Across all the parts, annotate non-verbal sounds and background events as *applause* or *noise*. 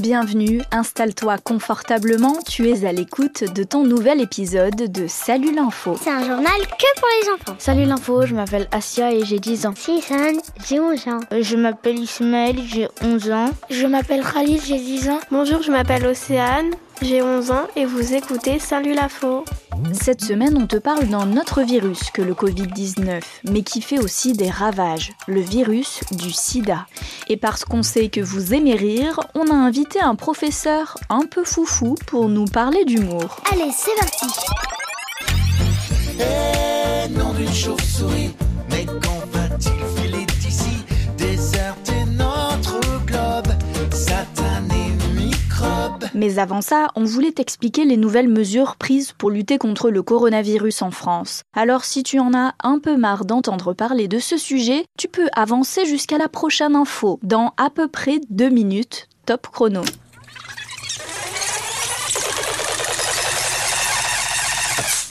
Bienvenue, installe-toi confortablement, tu es à l'écoute de ton nouvel épisode de Salut l'info. C'est un journal que pour les enfants. Salut l'info, je m'appelle Asia et j'ai 10 ans. Si, j'ai 11 ans. Euh, je m'appelle Ismaël, j'ai 11 ans. Je m'appelle Khalid, j'ai 10 ans. Bonjour, je m'appelle Océane, j'ai 11 ans et vous écoutez Salut l'info. Cette semaine, on te parle d'un autre virus que le Covid-19, mais qui fait aussi des ravages, le virus du sida. Et parce qu'on sait que vous aimez rire, on a invité un professeur un peu foufou pour nous parler d'humour. Allez, c'est parti Eh, nom d'une chauve-souris, Mais avant ça, on voulait t'expliquer les nouvelles mesures prises pour lutter contre le coronavirus en France. Alors si tu en as un peu marre d'entendre parler de ce sujet, tu peux avancer jusqu'à la prochaine info, dans à peu près deux minutes, top chrono.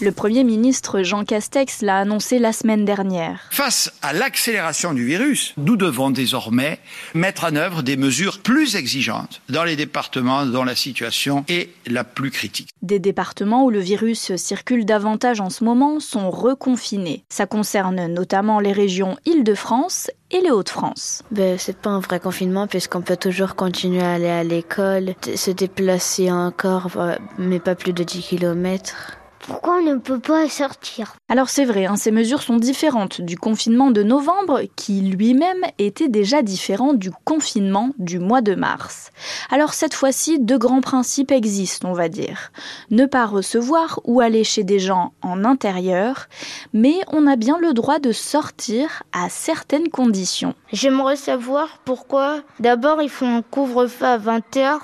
Le Premier ministre Jean Castex l'a annoncé la semaine dernière. Face à l'accélération du virus, nous devons désormais mettre en œuvre des mesures plus exigeantes dans les départements dont la situation est la plus critique. Des départements où le virus circule davantage en ce moment sont reconfinés. Ça concerne notamment les régions Île-de-France et les Hauts-de-France. Ben, c'est pas un vrai confinement puisqu'on peut toujours continuer à aller à l'école, se déplacer encore, euh, mais pas plus de 10 km. Pourquoi on ne peut pas sortir Alors c'est vrai, hein, ces mesures sont différentes du confinement de novembre qui lui-même était déjà différent du confinement du mois de mars. Alors cette fois-ci, deux grands principes existent, on va dire. Ne pas recevoir ou aller chez des gens en intérieur, mais on a bien le droit de sortir à certaines conditions. J'aimerais savoir pourquoi d'abord ils font un couvre-feu à 20h,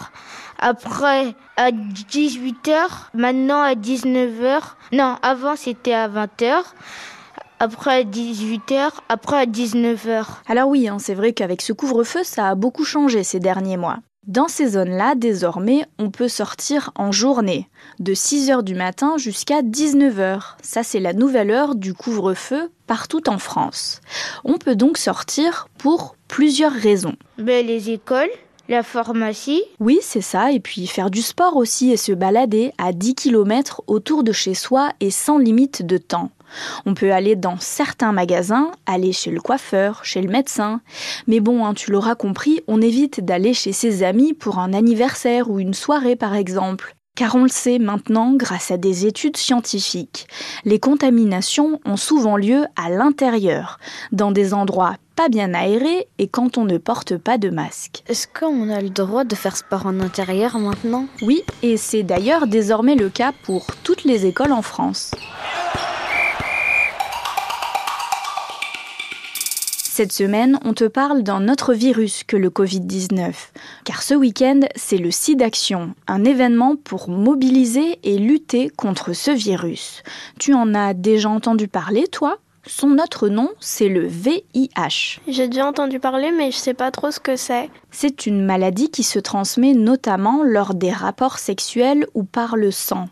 après à 18h, maintenant à 19h. Non, avant c'était à 20h, après à 18h, après à 19h. Alors oui, hein, c'est vrai qu'avec ce couvre-feu, ça a beaucoup changé ces derniers mois. Dans ces zones-là, désormais, on peut sortir en journée, de 6h du matin jusqu'à 19h. Ça, c'est la nouvelle heure du couvre-feu partout en France. On peut donc sortir pour plusieurs raisons. Ben, les écoles, la pharmacie, Oui, c'est ça, et puis faire du sport aussi et se balader à 10 km autour de chez soi et sans limite de temps. On peut aller dans certains magasins, aller chez le coiffeur, chez le médecin. Mais bon, hein, tu l'auras compris, on évite d'aller chez ses amis pour un anniversaire ou une soirée par exemple. Car on le sait maintenant grâce à des études scientifiques, les contaminations ont souvent lieu à l'intérieur, dans des endroits pas bien aérés et quand on ne porte pas de masque. est-ce qu'on a le droit de faire sport en intérieur maintenant? Oui, et c'est d'ailleurs désormais le cas pour toutes les écoles en France. Cette semaine, on te parle d'un autre virus que le Covid-19. Car ce week-end, c'est le SIDAction, un événement pour mobiliser et lutter contre ce virus. Tu en as déjà entendu parler, toi? Son autre nom, c'est le VIH. J'ai déjà entendu parler mais je sais pas trop ce que c'est. C'est une maladie qui se transmet notamment lors des rapports sexuels ou par le sang.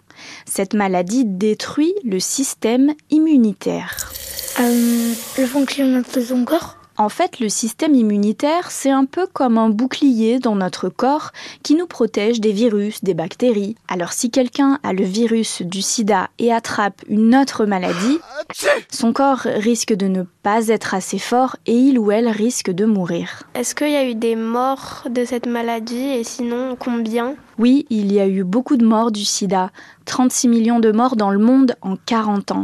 Cette maladie détruit le système immunitaire. Euh, le fonctionnement de ton corps? En fait, le système immunitaire, c'est un peu comme un bouclier dans notre corps qui nous protège des virus, des bactéries. Alors si quelqu'un a le virus du sida et attrape une autre maladie, son corps risque de ne pas être assez fort et il ou elle risque de mourir. Est-ce qu'il y a eu des morts de cette maladie et sinon combien? Oui, il y a eu beaucoup de morts du sida, 36 millions de morts dans le monde en 40 ans.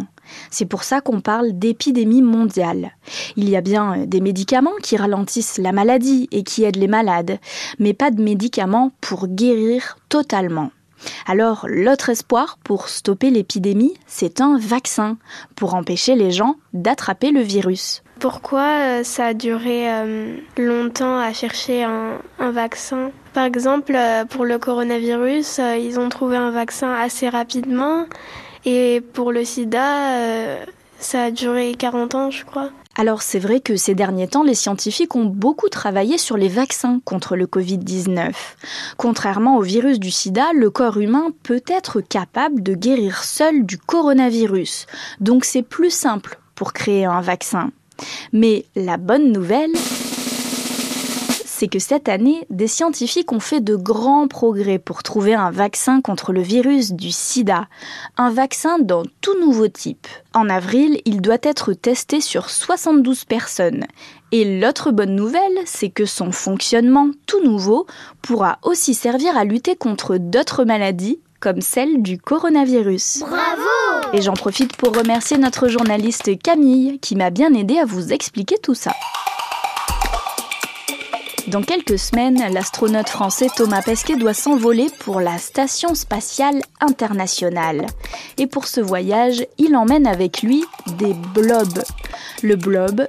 C'est pour ça qu'on parle d'épidémie mondiale. Il y a bien euh, des médicaments qui ralentissent la maladie et qui aident les malades, mais pas de médicaments pour guérir totalement. Alors, l'autre espoir pour stopper l'épidémie, c'est un vaccin, pour empêcher les gens d'attraper le virus. Pourquoi euh, ça a duré euh, longtemps à chercher un, vaccin? Par exemple, pour le coronavirus, ils ont trouvé un vaccin assez rapidement et pour le sida, euh, ça a duré 40 ans, je crois. Alors c'est vrai que ces derniers temps, les scientifiques ont beaucoup travaillé sur les vaccins contre le Covid-19. Contrairement au virus du sida, le corps humain peut être capable de guérir seul du coronavirus. Donc c'est plus simple pour créer un vaccin. Mais la bonne nouvelle, c'est que cette année, des scientifiques ont fait de grands progrès pour trouver un vaccin contre le virus du sida. Un vaccin d'un tout nouveau type. En avril, il doit être testé sur 72 personnes. Et l'autre bonne nouvelle, c'est que son fonctionnement tout nouveau pourra aussi servir à lutter contre d'autres maladies comme celle du coronavirus. Bravo Et j'en profite pour remercier notre journaliste Camille qui m'a bien aidé à vous expliquer tout ça. Dans quelques semaines, l'astronaute français Thomas Pesquet doit s'envoler pour la Station spatiale internationale. Et pour ce voyage, il emmène avec lui des blobs. Le blob,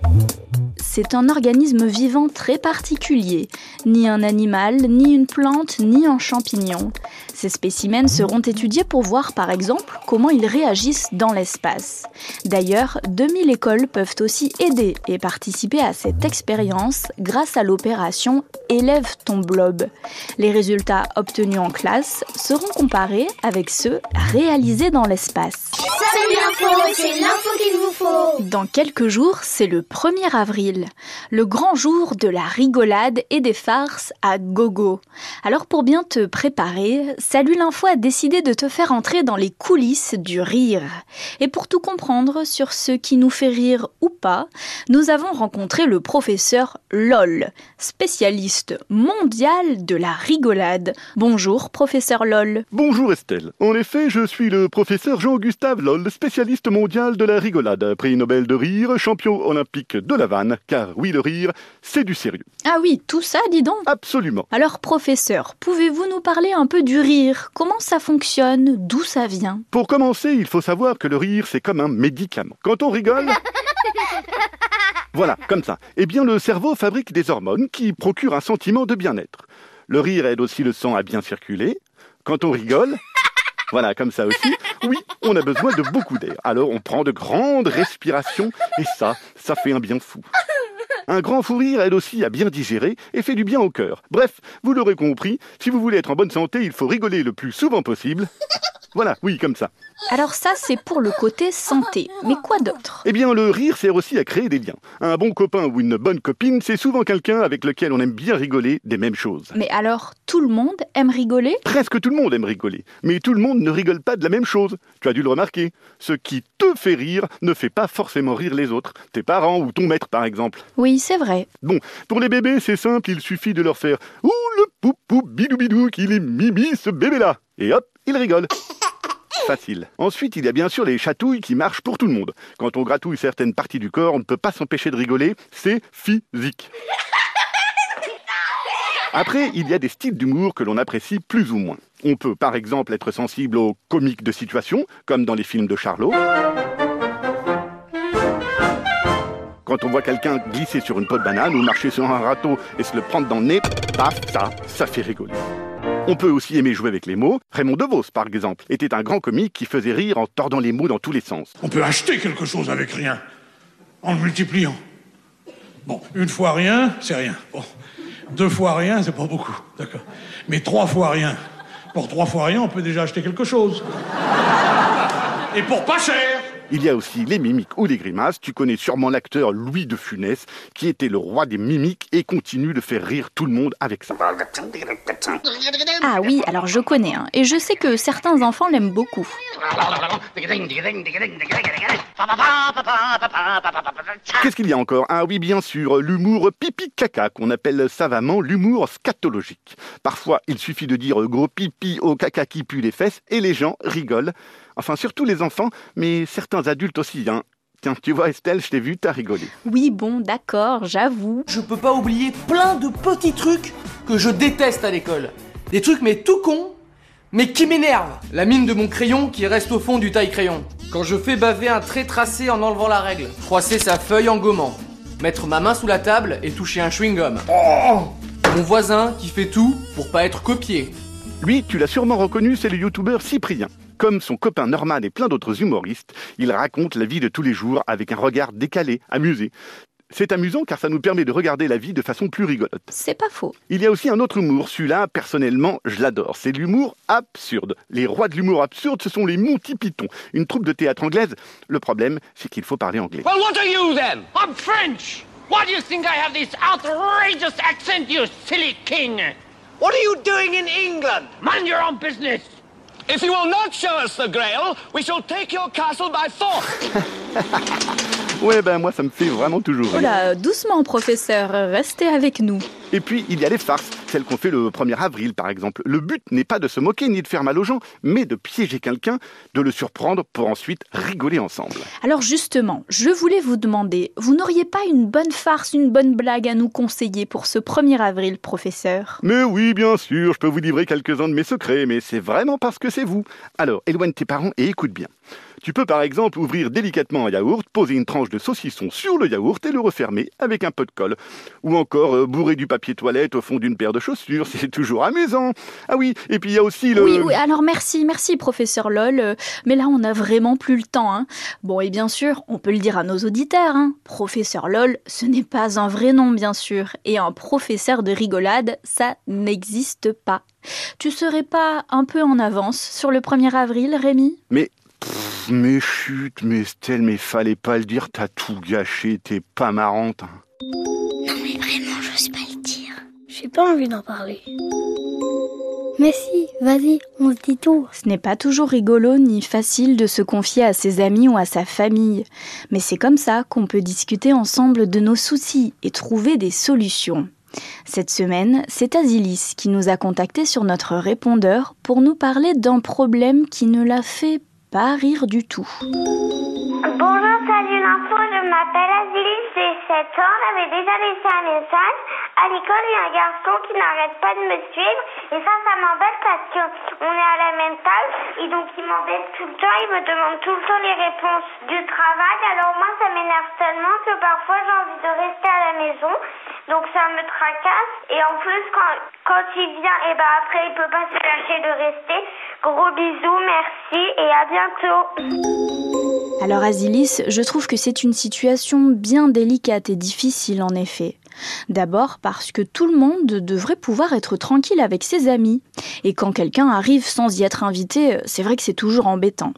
c'est un organisme vivant très particulier, ni un animal, ni une plante, ni un champignon. Ces spécimens seront étudiés pour voir par exemple comment ils réagissent dans l'espace. D'ailleurs, 2000 écoles peuvent aussi aider et participer à cette expérience grâce à l'opération Élève ton blob. Les résultats obtenus en classe seront comparés avec ceux réalisés dans l'espace. C'est l'info, c'est l'info qu'il vous faut Dans quelques jours, c'est le 1er avril, le grand jour de la rigolade et des farces à gogo. Alors pour bien te préparer, Salut l'info a décidé de te faire entrer dans les coulisses du rire. Et pour tout comprendre sur ce qui nous fait rire ou pas, nous avons rencontré le professeur LOL, spécialiste mondial de la rigolade. Bonjour professeur LOL. Bonjour Estelle. En effet, je suis le professeur Jean-Gustave Loll, spécialiste mondial de la rigolade, prix Nobel de rire, champion olympique de la vanne, car oui, le rire, c'est du sérieux. Ah oui, tout ça, dis donc. Absolument. Alors professeur, pouvez-vous nous parler un peu du rire? Comment ça fonctionne? D'où ça vient? Pour commencer, il faut savoir que le rire, c'est comme un médicament. Quand on rigole... *laughs* Voilà, comme ça. Eh bien, le cerveau fabrique des hormones qui procurent un sentiment de bien-être. Le rire aide aussi le sang à bien circuler. Quand on rigole, *laughs* voilà, comme ça aussi, oui, on a besoin de beaucoup d'air. Alors on prend de grandes respirations et ça, ça fait un bien fou. Un grand fou rire aide aussi à bien digérer et fait du bien au cœur. Bref, vous l'aurez compris, si vous voulez être en bonne santé, il faut rigoler le plus souvent possible. *laughs* Voilà, oui, comme ça. Alors ça, c'est pour le côté santé. Mais quoi d'autre? Eh bien, le rire sert aussi à créer des liens. Un bon copain ou une bonne copine, c'est souvent quelqu'un avec lequel on aime bien rigoler des mêmes choses. Mais alors, tout le monde aime rigoler? Presque tout le monde aime rigoler, mais tout le monde ne rigole pas de la même chose. Tu as dû le remarquer. Ce qui te fait rire ne fait pas forcément rire les autres. Tes parents ou ton maître, par exemple. Oui, c'est vrai. Bon, pour les bébés, c'est simple, il suffit de leur faire Ouh, le poupou bidou bidou qu'il est mimi ce bébé-là Et hop, il rigole. Ensuite, il y a bien sûr les chatouilles qui marchent pour tout le monde. Quand on gratouille certaines parties du corps, on ne peut pas s'empêcher de rigoler, c'est physique. Après, il y a des styles d'humour que l'on apprécie plus ou moins. On peut par exemple être sensible aux comiques de situation, comme dans les films de Charlot. Quand on voit quelqu'un glisser sur une peau de banane ou marcher sur un râteau et se le prendre dans le nez, paf, ça, ça fait rigoler. On peut aussi aimer jouer avec les mots. Raymond DeVos, par exemple, était un grand comique qui faisait rire en tordant les mots dans tous les sens. On peut acheter quelque chose avec rien, en le multipliant. Bon, une fois rien, c'est rien. Bon, deux fois rien, c'est pas beaucoup, d'accord. Mais trois fois rien. Pour trois fois rien, on peut déjà acheter quelque chose. Et pour pas cher. Il y a aussi les mimiques ou les grimaces. Tu connais sûrement l'acteur Louis de Funès, qui était le roi des mimiques et continue de faire rire tout le monde avec ça. Ah oui, alors je connais, hein, et je sais que certains enfants l'aiment beaucoup. Qu'est-ce qu'il y a encore? Ah oui, bien sûr, l'humour pipi-caca, qu'on appelle savamment l'humour scatologique. Parfois, il suffit de dire gros pipi au caca qui pue les fesses et les gens rigolent. Enfin, surtout les enfants, mais certains adultes aussi, hein. Tiens, tu vois Estelle, je t'ai vu, t'as rigolé. Oui, bon, d'accord, j'avoue. Je peux pas oublier plein de petits trucs que je déteste à l'école. Des trucs mais tout cons, mais qui m'énervent. La mine de mon crayon qui reste au fond du taille-crayon. Quand je fais baver un trait tracé en enlevant la règle. Froisser sa feuille en gommant. Mettre ma main sous la table et toucher un chewing-gum. Oh mon voisin qui fait tout pour pas être copié. Lui, tu l'as sûrement reconnu, c'est le youtubeur Cyprien. Comme son copain Norman et plein d'autres humoristes, il raconte la vie de tous les jours avec un regard décalé, amusé. C'est amusant car ça nous permet de regarder la vie de façon plus rigolote. C'est pas faux. Il y a aussi un autre humour, celui-là, personnellement, je l'adore. C'est l'humour absurde. Les rois de l'humour absurde, ce sont les Monty Python, une troupe de théâtre anglaise. Le problème, c'est qu'il faut parler anglais. Well, what are you then? I'm French. Why do you think I have this outrageous accent, you silly king? What are you doing in England? Mind your own business. If you will not show us the Grail, we shall take your castle by force. *laughs* Ouais, ben moi ça me fait vraiment toujours Oh rire. là, doucement, professeur, restez avec nous. Et puis, il y a les farces, celles qu'on fait le 1er avril par exemple. Le but n'est pas de se moquer ni de faire mal aux gens, mais de piéger quelqu'un, de le surprendre pour ensuite rigoler ensemble. Alors justement, je voulais vous demander, vous n'auriez pas une bonne farce, une bonne blague à nous conseiller pour ce 1er avril, professeur? Mais oui, bien sûr, je peux vous livrer quelques-uns de mes secrets, mais c'est vraiment parce que c'est vous. Alors, éloigne tes parents et écoute bien. Tu peux par exemple ouvrir délicatement un yaourt, poser une tranche de saucisson sur le yaourt et le refermer avec un peu de colle. Ou encore euh, bourrer du papier toilette au fond d'une paire de chaussures, *laughs* c'est toujours amusant. Ah oui, et puis il y a aussi le... Oui, oui, alors merci, merci, professeur LOL, euh, mais là on n'a vraiment plus le temps. Hein. Bon, et bien sûr, on peut le dire à nos auditeurs, hein. professeur LOL, ce n'est pas un vrai nom, bien sûr, et un professeur de rigolade, ça n'existe pas. Tu serais pas un peu en avance sur le 1er avril, Rémi? Mais... pff, mais chut, mais Estelle, mais fallait pas le dire, t'as tout gâché, t'es pas marrante. hein. Non mais vraiment, J'ai pas envie d'en parler. Mais si, vas-y, on se dit tout. Ce n'est pas toujours rigolo ni facile de se confier à ses amis ou à sa famille, mais c'est comme ça qu'on peut discuter ensemble de nos soucis et trouver des solutions. Cette semaine, c'est Azilis qui nous a contactés sur notre répondeur pour nous parler d'un problème qui ne la fait pas rire du tout. Bonjour, salut l'info, je m'appelle 7 ans, j'avais déjà laissé un message. À l'école, il y a un garçon qui n'arrête pas de me suivre et ça, ça m'embête parce qu'on est à la même table et donc il m'embête tout le temps, il me demande tout le temps les réponses du travail. Alors moi, ça m'énerve tellement que parfois j'ai envie de rester à la maison, donc ça me tracasse et en plus, quand, quand il vient, et ben après, il peut pas se lâcher de rester. Gros bisous, merci et à bientôt. Alors Azilis, je trouve que c'est une situation bien délicate et difficile en effet. D'abord parce que tout le monde devrait pouvoir être tranquille avec ses amis. Et quand quelqu'un arrive sans y être invité, c'est vrai que c'est toujours embêtant.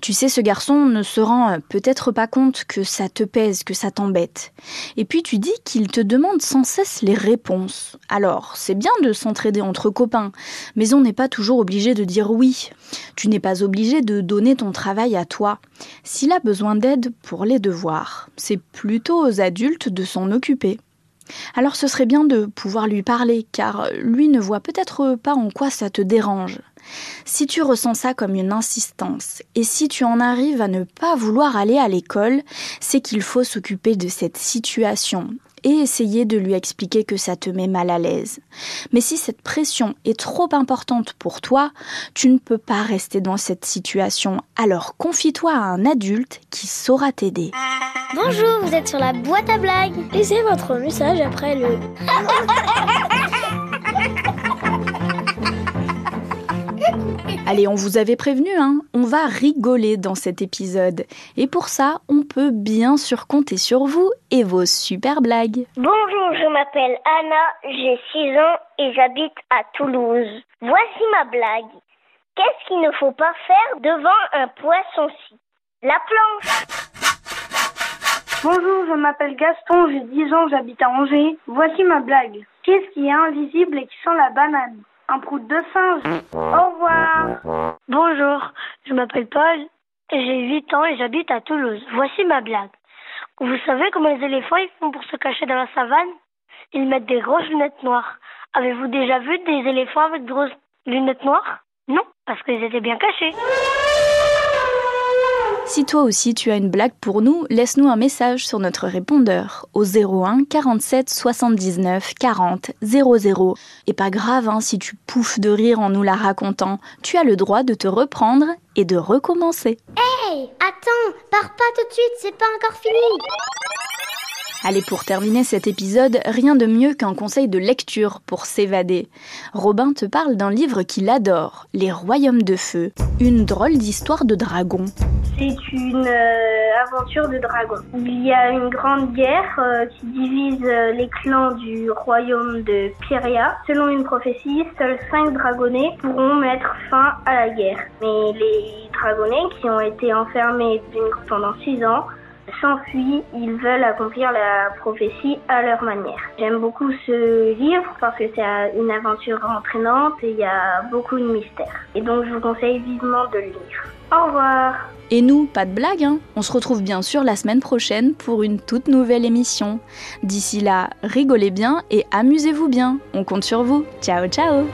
Tu sais, ce garçon ne se rend peut-être pas compte que ça te pèse, que ça t'embête. Et puis tu dis qu'il te demande sans cesse les réponses. Alors, c'est bien de s'entraider entre copains, mais on n'est pas toujours obligé de dire oui. Tu n'es pas obligé de donner ton travail à toi. S'il a besoin d'aide pour les devoirs, c'est plutôt aux adultes de s'en occuper. Alors ce serait bien de pouvoir lui parler, car lui ne voit peut-être pas en quoi ça te dérange. Si tu ressens ça comme une insistance, et si tu en arrives à ne pas vouloir aller à l'école, c'est qu'il faut s'occuper de cette situation et essayer de lui expliquer que ça te met mal à l'aise. Mais si cette pression est trop importante pour toi, tu ne peux pas rester dans cette situation. Alors confie-toi à un adulte qui saura t'aider. Bonjour, vous êtes sur la boîte à blagues. Laissez votre message après le... *laughs* Allez, on vous avait prévenu, hein, on va rigoler dans cet épisode. Et pour ça, on peut bien sûr compter sur vous et vos super blagues. Bonjour, je m'appelle Anna, j'ai 6 ans et j'habite à Toulouse. Voici ma blague. Qu'est-ce qu'il ne faut pas faire devant un poisson-ci La planche. Bonjour, je m'appelle Gaston, j'ai 10 ans, j'habite à Angers. Voici ma blague. Qu'est-ce qui est invisible et qui sent la banane? Un prout de singe. Au revoir. Bonjour, je m'appelle Paul, j'ai 8 ans et j'habite à Toulouse. Voici ma blague. Vous savez comment les éléphants ils font pour se cacher dans la savane? Ils mettent des grosses lunettes noires. Avez-vous déjà vu des éléphants avec de grosses lunettes noires? Non, parce qu'ils étaient bien cachés. Si toi aussi tu as une blague pour nous, laisse-nous un message sur notre répondeur au 01 47 79 40 00. Et pas grave hein, si tu pouffes de rire en nous la racontant, tu as le droit de te reprendre et de recommencer. Hey, attends, pars pas tout de suite, c'est pas encore fini. Allez, pour terminer cet épisode, rien de mieux qu'un conseil de lecture pour s'évader. Robin te parle d'un livre qu'il adore, Les Royaumes de Feu, une drôle d'histoire de dragon. C'est une euh, aventure de dragons. Il y a une grande guerre euh, qui divise euh, les clans du royaume de Pyria. Selon une prophétie, seuls cinq dragonnets pourront mettre fin à la guerre. Mais les dragonnets qui ont été enfermés pendant six ans s'enfuient, ils veulent accomplir la prophétie à leur manière. J'aime beaucoup ce livre parce que c'est une aventure entraînante et il y a beaucoup de mystères. Et donc je vous conseille vivement de le lire. Au revoir Et nous, pas de blague, hein on se retrouve bien sûr la semaine prochaine pour une toute nouvelle émission. D'ici là, rigolez bien et amusez-vous bien. On compte sur vous. Ciao ciao